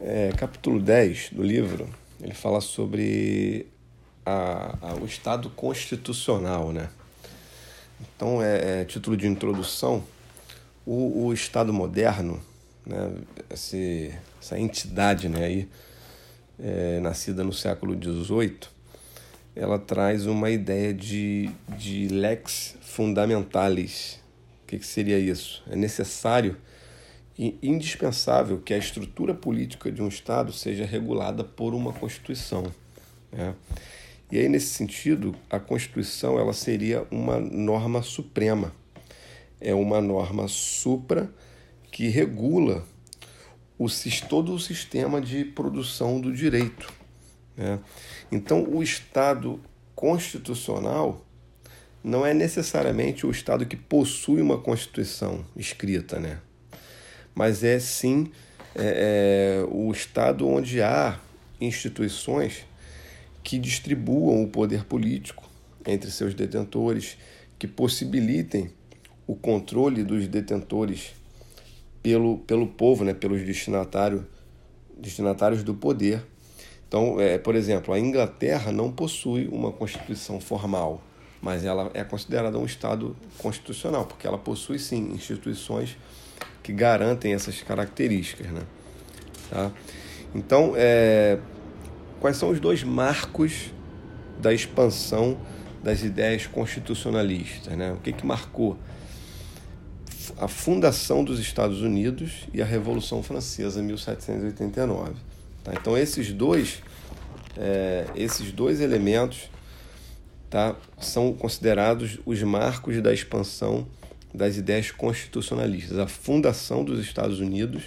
É, capítulo 10 do livro, ele fala sobre a, a, o Estado constitucional, né? Então, é, é título de introdução, o, o Estado moderno, né, esse, essa entidade né, aí, é, nascida no século XVIII, ela traz uma ideia de, de lex fundamentalis. O que, que seria isso? É necessário indispensável que a estrutura política de um Estado seja regulada por uma Constituição. Né? E aí, nesse sentido, a Constituição ela seria uma norma suprema. É uma norma supra que regula o, todo o sistema de produção do direito. Né? Então, o Estado constitucional não é necessariamente o Estado que possui uma Constituição escrita, né? Mas é sim é, é, o Estado onde há instituições que distribuam o poder político entre seus detentores, que possibilitem o controle dos detentores pelo, pelo povo, né, pelos destinatários, destinatários do poder. Então, é, por exemplo, a Inglaterra não possui uma constituição formal, mas ela é considerada um Estado constitucional, porque ela possui sim instituições que garantem essas características. Né? Tá? Então, é, quais são os dois marcos da expansão das ideias constitucionalistas? Né? O que, que marcou? A fundação dos Estados Unidos e a Revolução Francesa, 1789. Tá? Então, esses dois, é, esses dois elementos tá, são considerados os marcos da expansão das ideias constitucionalistas, a fundação dos Estados Unidos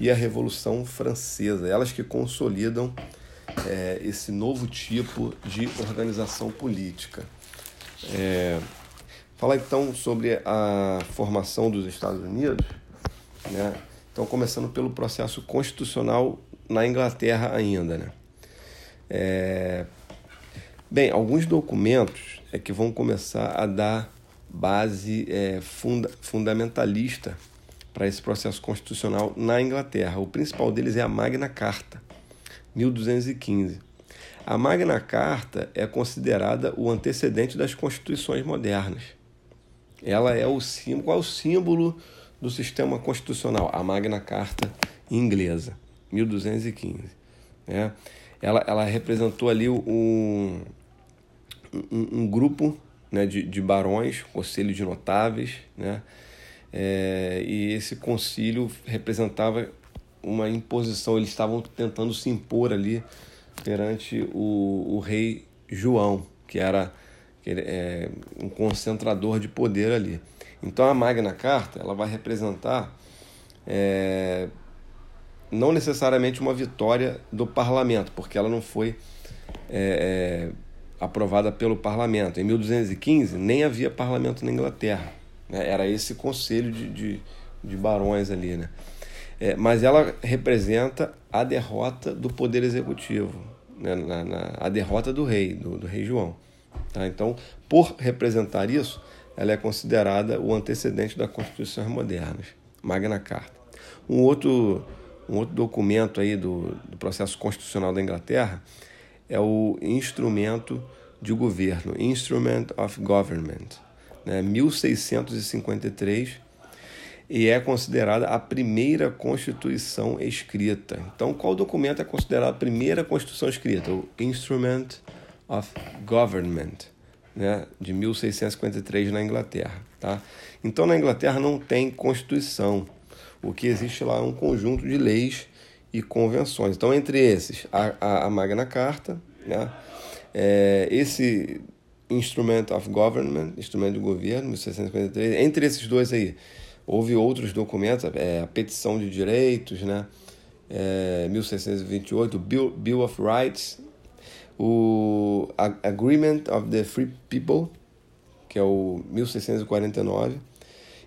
e a Revolução Francesa, elas que consolidam é, esse novo tipo de organização política. É, falar então sobre a formação dos Estados Unidos, né? então começando pelo processo constitucional na Inglaterra ainda. Né? É, bem, alguns documentos é que vão começar a dar base é, funda fundamentalista para esse processo constitucional na Inglaterra. O principal deles é a Magna Carta, 1215. A Magna Carta é considerada o antecedente das constituições modernas. Ela é o símbolo, qual é o símbolo do sistema constitucional? A Magna Carta inglesa, 1215. Né? Ela, ela representou ali um, um, um grupo né, de, de barões, conselho de notáveis, né, é, e esse concílio representava uma imposição, eles estavam tentando se impor ali perante o, o rei João, que era é, um concentrador de poder ali. Então a Magna Carta ela vai representar é, não necessariamente uma vitória do parlamento, porque ela não foi é, é aprovada pelo parlamento. Em 1215 nem havia parlamento na Inglaterra, né? era esse conselho de, de, de barões ali. Né? É, mas ela representa a derrota do poder executivo, né? na, na, a derrota do rei, do, do rei João. Tá? Então, por representar isso, ela é considerada o antecedente das constituições modernas, Magna Carta. Um outro, um outro documento aí do, do processo constitucional da Inglaterra é o instrumento de governo, Instrument of Government, né, 1653, e é considerada a primeira Constituição escrita. Então, qual documento é considerado a primeira Constituição escrita? O Instrument of Government, né, de 1653 na Inglaterra. Tá? Então, na Inglaterra não tem Constituição. O que existe lá é um conjunto de leis e convenções. Então, entre esses, a, a, a Magna Carta, né? É, esse Instrument of Government, instrumento de governo, 1653, entre esses dois aí, houve outros documentos, é, a Petição de Direitos, né? É, 1628, Bill, Bill of Rights, o Agreement of the Free People, que é o 1649.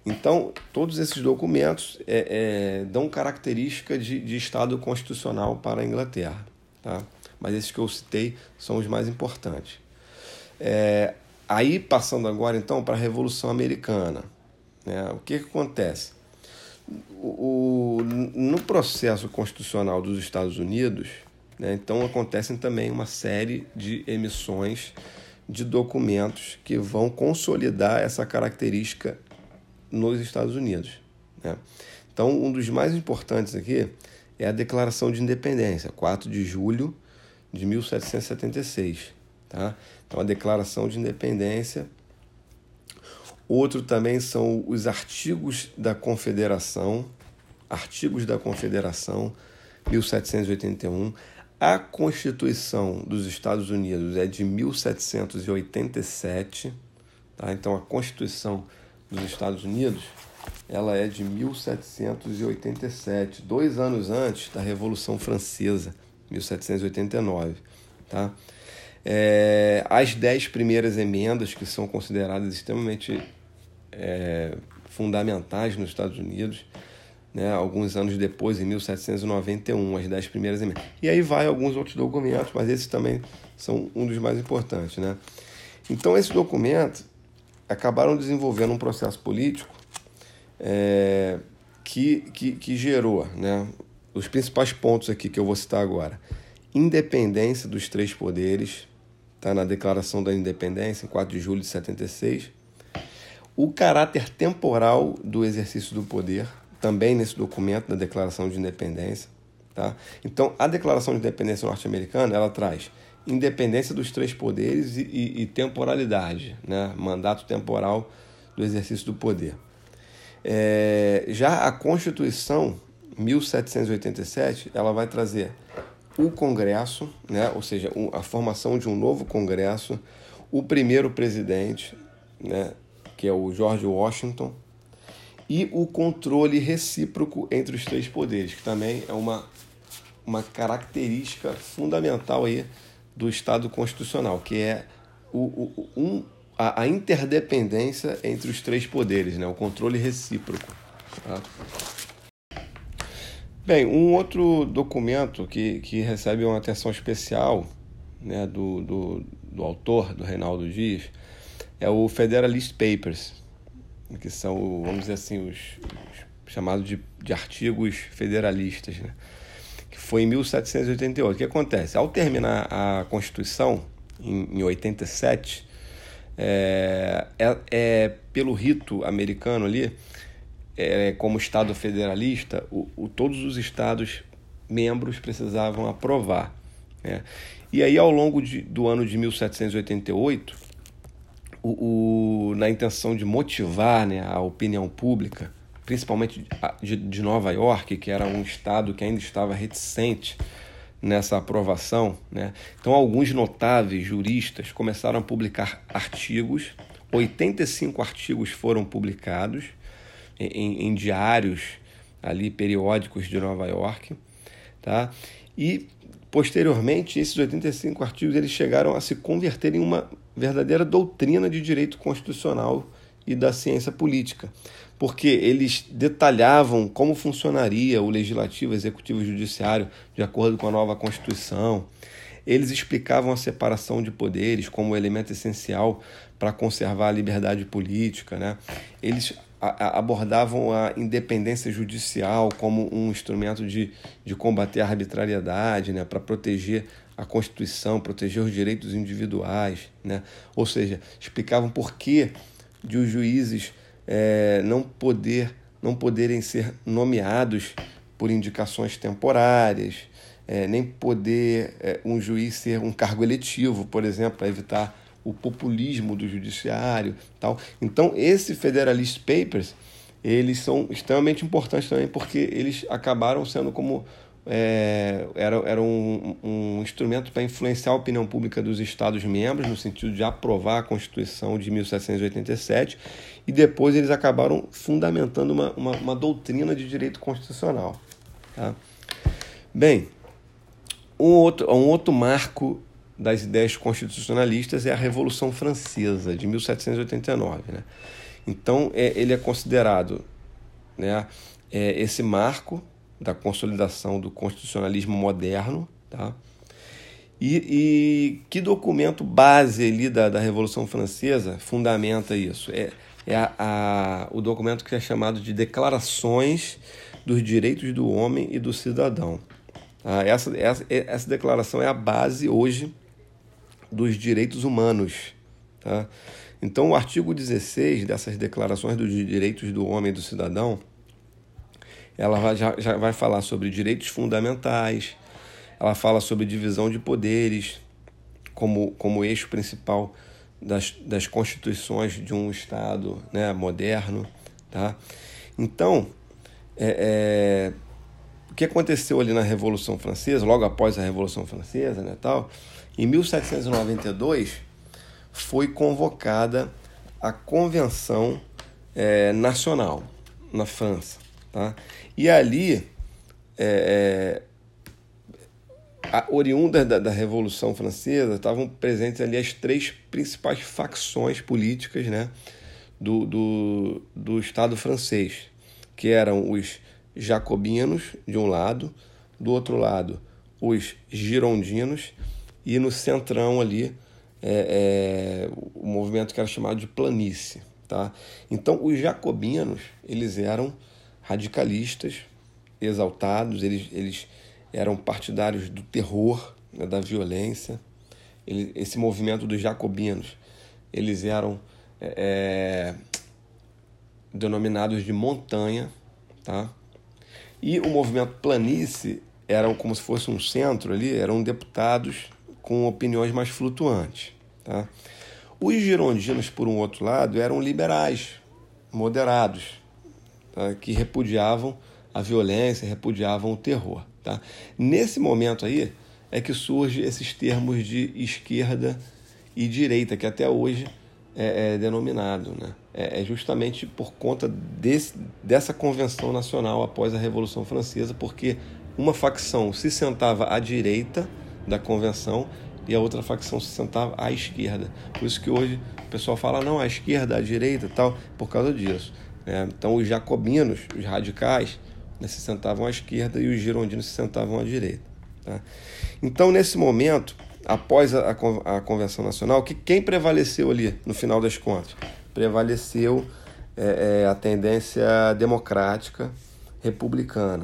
Então, todos esses documentos é, é, dão característica de, de Estado constitucional para a Inglaterra. Tá? Mas esses que eu citei são os mais importantes. É, aí, passando agora então para a Revolução Americana. Né? O que, que acontece? o, no processo constitucional dos Estados Unidos, né, então acontecem também uma série de emissões de documentos que vão consolidar essa característica nos Estados Unidos. Né? Então, um dos mais importantes aqui é a Declaração de Independência, 4 de julho de 1776. Tá? Então, a Declaração de Independência. Outro também são os artigos da Confederação, artigos da Confederação, 1781. A Constituição dos Estados Unidos é de 1787, tá? Então a Constituição dos Estados Unidos ela é de 1787, dois anos antes da Revolução Francesa, 1789, tá? É, as dez primeiras emendas que são consideradas extremamente é, fundamentais nos Estados Unidos, né, alguns anos depois, em 1791, as dez primeiras emendas. E aí vai alguns outros documentos, mas esses também são um dos mais importantes. Né? Então, esses documentos acabaram desenvolvendo um processo político é, que, que, que gerou né, os principais pontos aqui que eu vou citar agora. Independência dos três poderes, está na Declaração da Independência, em 4 de julho de 76. O caráter temporal do exercício do poder, também nesse documento da Declaração de Independência. Tá? Então, a Declaração de Independência norte-americana ela traz independência dos três poderes e, e, e, temporalidade, né? mandato temporal do exercício do poder. É, já a Constituição 1787 ela vai trazer o Congresso, né? ou seja, a formação de um novo Congresso, o primeiro presidente, né? que é o George Washington, e o controle recíproco entre os três poderes, que também é uma, uma característica fundamental aí do Estado constitucional, que é o, o, um, a, a, interdependência entre os três poderes, né? o controle recíproco. Tá? Bem, um outro documento que, que recebe uma atenção especial né, do, do, do autor, do Reinaldo Dias, é o Federalist Papers, que são, vamos dizer assim, os, os chamados de, de artigos federalistas, né? Foi em 1788. O que acontece? Ao terminar a Constituição, em, em 87, é, é, é, pelo rito americano ali, é, como Estado federalista, o, o, todos os estados membros precisavam aprovar. Né? E aí, ao longo de, do ano de 1788, o, o, na intenção de motivar né, a opinião pública, principalmente de, de Nova York, que era um estado que ainda estava reticente nessa aprovação. Né? Então, alguns notáveis juristas começaram a publicar artigos, 85 artigos foram publicados em, em diários ali periódicos de Nova York, tá? E posteriormente esses 85 artigos eles chegaram a se converter em uma verdadeira doutrina de direito constitucional e da ciência política, porque eles detalhavam como funcionaria o legislativo, executivo e judiciário de acordo com a nova Constituição. Eles explicavam a separação de poderes como elemento essencial para conservar a liberdade política. Né? Eles abordavam a independência judicial como um instrumento de, de combater a arbitrariedade, né? para proteger a Constituição, proteger os direitos individuais, né? ou seja, explicavam por que de os juízes é, não, poder, não poderem ser nomeados por indicações temporárias, é, nem poder é, um juiz ser um cargo eletivo, por exemplo, para evitar o populismo do judiciário, tal. Então, esse Federalist Papers, eles são extremamente importantes também porque eles acabaram sendo como é, era, era um, um instrumento para influenciar a opinião pública dos Estados-membros, no sentido de aprovar a Constituição de 1787, e depois eles acabaram fundamentando uma, uma, uma doutrina de direito constitucional. Tá? Bem, um outro, um outro marco das ideias constitucionalistas é a Revolução Francesa, de 1789. Né? Então, é, ele é considerado né, é, esse marco da consolidação do constitucionalismo moderno. Tá? E, e que documento base ali da, da Revolução Francesa fundamenta isso? É é a, a, o documento que é chamado de Declarações dos Direitos do Homem e do Cidadão. Ah, essa, essa, essa declaração é a base hoje dos direitos humanos. Tá? Então, o artigo 16 dessas declarações dos direitos do homem e do cidadão, ela vai, já, já vai falar sobre direitos fundamentais, ela fala sobre divisão de poderes como, como eixo principal das, das constituições de um Estado né, moderno. Tá? Então, é, é, o que aconteceu ali na Revolução Francesa, logo após a Revolução Francesa, né, tal, em 1792 foi convocada a Convenção é, Nacional na França. Tá? E ali, é, é a, oriundas da, da, Revolução Francesa, estavam presentes ali as três principais facções políticas né, do, do, do Estado francês, que eram os jacobinos, de um lado, do outro lado, os girondinos, e no centrão ali, é, é, o movimento que era chamado de planície. Tá? Então, os jacobinos, eles eram radicalistas, exaltados, eles, eles eram partidários do terror, né, da violência. Ele, esse movimento dos jacobinos, eles eram é, é denominados de montanha, tá? E o movimento planície eram como se fosse um centro ali, eram deputados com opiniões mais flutuantes. Tá? Os girondinos, por um outro lado, eram liberais, moderados, tá? que repudiavam a violência, repudiavam o terror. Tá? Nesse momento aí é que surge esses termos de esquerda e direita, que até hoje é, é denominado. Né? É, é, justamente por conta desse, dessa convenção nacional após a Revolução Francesa, porque uma facção se sentava à direita da convenção e a outra facção se sentava à esquerda. Por isso que hoje o pessoal fala, não, a esquerda, a direita tal, por causa disso. Né? Então os jacobinos, os radicais, né, se sentavam à esquerda e os girondinos se sentavam à direita. Tá? Então, nesse momento, após a, a, Convenção Nacional, que quem prevaleceu ali, no final das contas? Prevaleceu é, é, a tendência democrática republicana.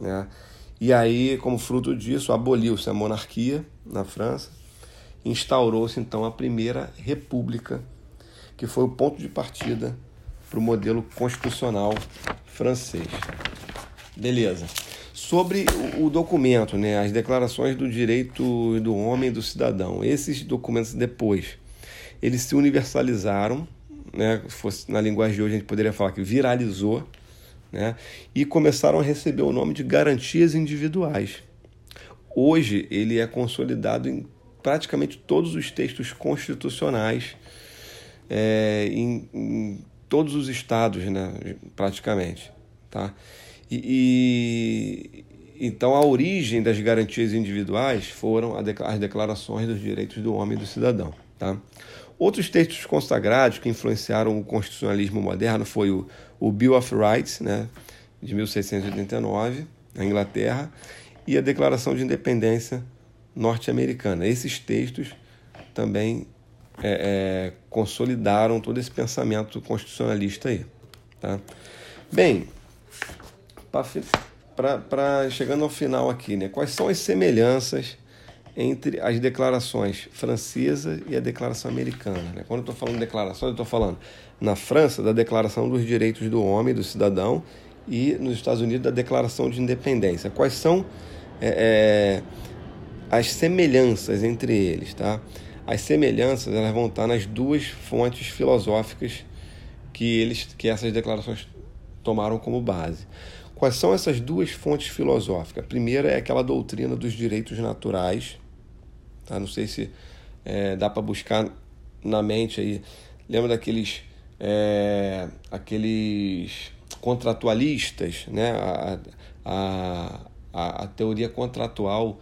Né? E aí, como fruto disso, aboliu-se a monarquia na França, instaurou-se então a primeira república, que foi o ponto de partida para o modelo constitucional francês. Beleza sobre o documento, né, as declarações do direito do homem e do cidadão. Esses documentos depois, eles se universalizaram, né, fosse na linguagem de hoje a gente poderia falar que viralizou, né, e começaram a receber o nome de garantias individuais. Hoje ele é consolidado em praticamente todos os textos constitucionais, é, em, em todos os estados, né, praticamente, tá? E, e, então a origem das garantias individuais foram as declarações dos direitos do homem e do cidadão. Tá? Outros textos consagrados que influenciaram o constitucionalismo moderno foi o, o Bill of Rights, né, de 1689, na Inglaterra, e a Declaração de Independência norte-americana. Esses textos também é, é, consolidaram todo esse pensamento constitucionalista aí. Tá? Bem, para chegando ao final aqui, né? Quais são as semelhanças entre as declarações francesa e a declaração americana? Né? Quando eu estou falando de declarações, eu estou falando na França da Declaração dos Direitos do Homem do Cidadão e nos Estados Unidos da Declaração de Independência. Quais são é, é, as semelhanças entre eles, tá? As semelhanças elas vão estar nas duas fontes filosóficas que eles que essas declarações tomaram como base. Quais são essas duas fontes filosóficas? A primeira é aquela doutrina dos direitos naturais. Tá? Não sei se é, dá para buscar na mente aí. Lembra daqueles é, aqueles contratualistas, né? A, a, a, a teoria contratual,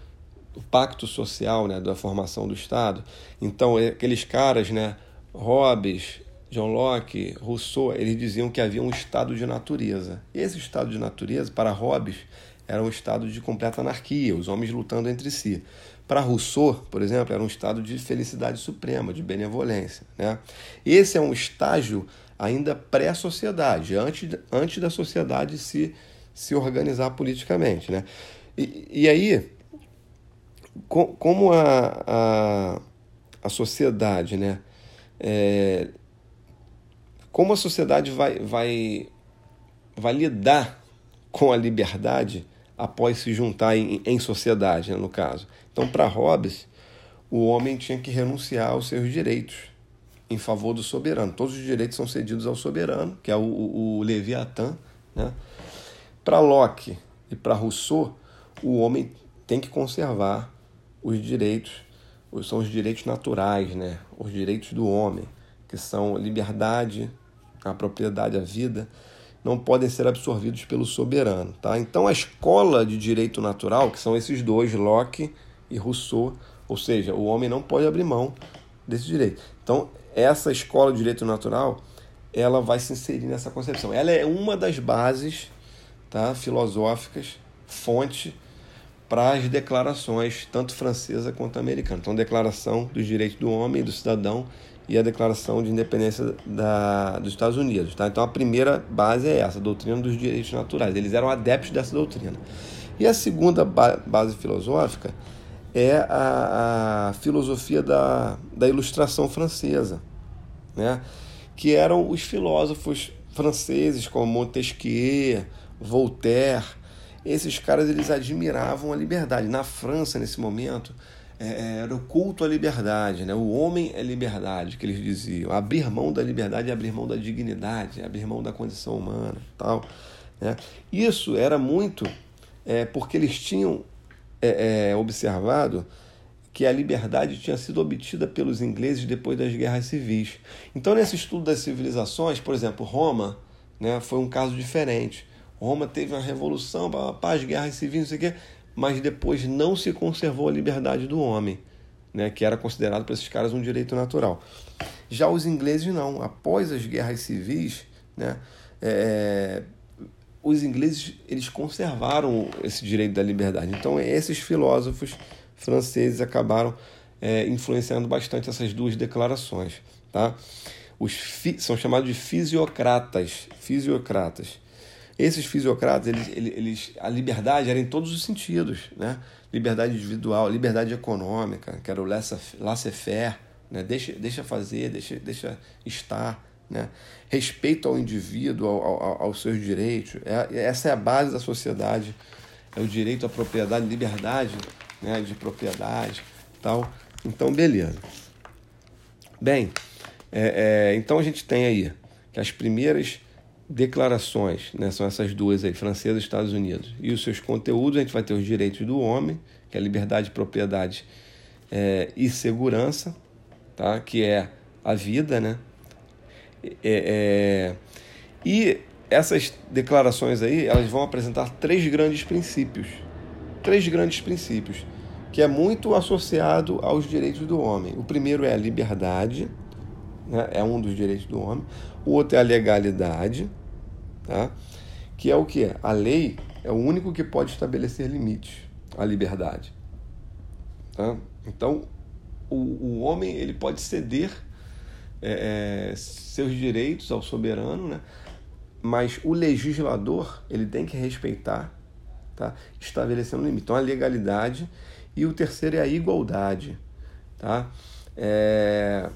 o pacto social, né? Da formação do Estado. Então, é aqueles caras, né? Hobbes, John Locke, Rousseau, eles diziam que havia um estado de natureza. Esse estado de natureza, para Hobbes, era um estado de completa anarquia, os homens lutando entre si. Para Rousseau, por exemplo, era um estado de felicidade suprema, de benevolência. Né? Esse é um estágio ainda pré-sociedade, antes, antes da sociedade se, se organizar politicamente. Né? E, e aí, como a, a, a sociedade, né? É, como a sociedade vai, vai, vai lidar com a liberdade após se juntar em, em sociedade, né, no caso. Então, para Hobbes, o homem tinha que renunciar aos seus direitos em favor do soberano. Todos os direitos são cedidos ao soberano, que é o, o, o Leviatã. Né? Para Locke e para Rousseau, o homem tem que conservar os direitos, são os direitos naturais, né? os direitos do homem, que são liberdade, a propriedade, a vida, não podem ser absorvidos pelo soberano. Tá? Então, a escola de direito natural, que são esses dois, Locke e Rousseau, ou seja, o homem não pode abrir mão desse direito. Então, essa escola de direito natural, ela vai se inserir nessa concepção. Ela é uma das bases tá, filosóficas, fonte para as declarações, tanto francesa quanto americana. Então, Declaração dos Direitos do Homem e do Cidadão e a Declaração de Independência da, dos Estados Unidos. Tá? Então, a primeira base é essa, a doutrina dos direitos naturais. Eles eram adeptos dessa doutrina. E a segunda ba base filosófica é a, a, filosofia da, da ilustração francesa, né? que eram os filósofos franceses como Montesquieu, Voltaire, esses caras eles admiravam a liberdade. Na França, nesse momento, é, é, era o culto à liberdade, né? o homem é liberdade, que eles diziam. Abrir mão da liberdade é abrir mão da dignidade, é abrir mão da condição humana. tal. Né? Isso era muito é, porque eles tinham é, é, observado que a liberdade tinha sido obtida pelos ingleses depois das guerras civis. Então, nesse estudo das civilizações, por exemplo, Roma né, foi um caso diferente. Roma teve uma revolução, paz, guerras civis, não sei o quê, mas depois não se conservou a liberdade do homem, né, que era considerado para esses caras um direito natural. Já os ingleses não. Após as guerras civis, né, é, os ingleses eles conservaram esse direito da liberdade. Então esses filósofos franceses acabaram é, influenciando bastante essas duas declarações, tá? Os são chamados de fisiocratas, fisiocratas. Esses fisiocratas, eles, eles, a liberdade era em todos os sentidos, né? Liberdade individual, liberdade econômica, que era o laissez-faire, né? Deixa, deixa fazer, deixa, deixa estar, né? Respeito ao indivíduo, ao, ao, aos seus direitos. É, essa é a base da sociedade, é o direito à propriedade, liberdade né? de propriedade, tal. Então, beleza. Bem, é, é, então a gente tem aí que as primeiras declarações, né, são essas duas aí, francesa e Estados Unidos. E os seus conteúdos, a gente vai ter os direitos do homem, que é liberdade, propriedade é, e segurança, tá? que é a vida, né? É, é, e essas declarações aí, elas vão apresentar três grandes princípios. Três grandes princípios, que é muito associado aos direitos do homem. O primeiro é a liberdade, né? é um dos direitos do homem. O outro é a legalidade, tá? que é o que? A lei é o único que pode estabelecer limites à liberdade. Tá? Então, o, o homem ele pode ceder é, é, seus direitos ao soberano, né? mas o legislador ele tem que respeitar, tá? estabelecendo limite. Então, a legalidade e o terceiro é a igualdade. Tá? É,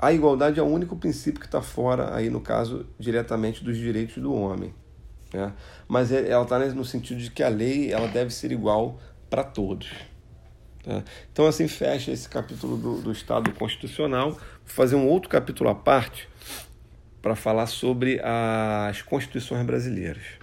a igualdade é o único princípio que está fora, aí no caso, diretamente dos direitos do homem. Né? Mas é, ela está no sentido de que a lei ela deve ser igual para todos. Tá? Então, assim, fecha esse capítulo do, do Estado Constitucional. Vou fazer um outro capítulo à parte para falar sobre as constituições brasileiras.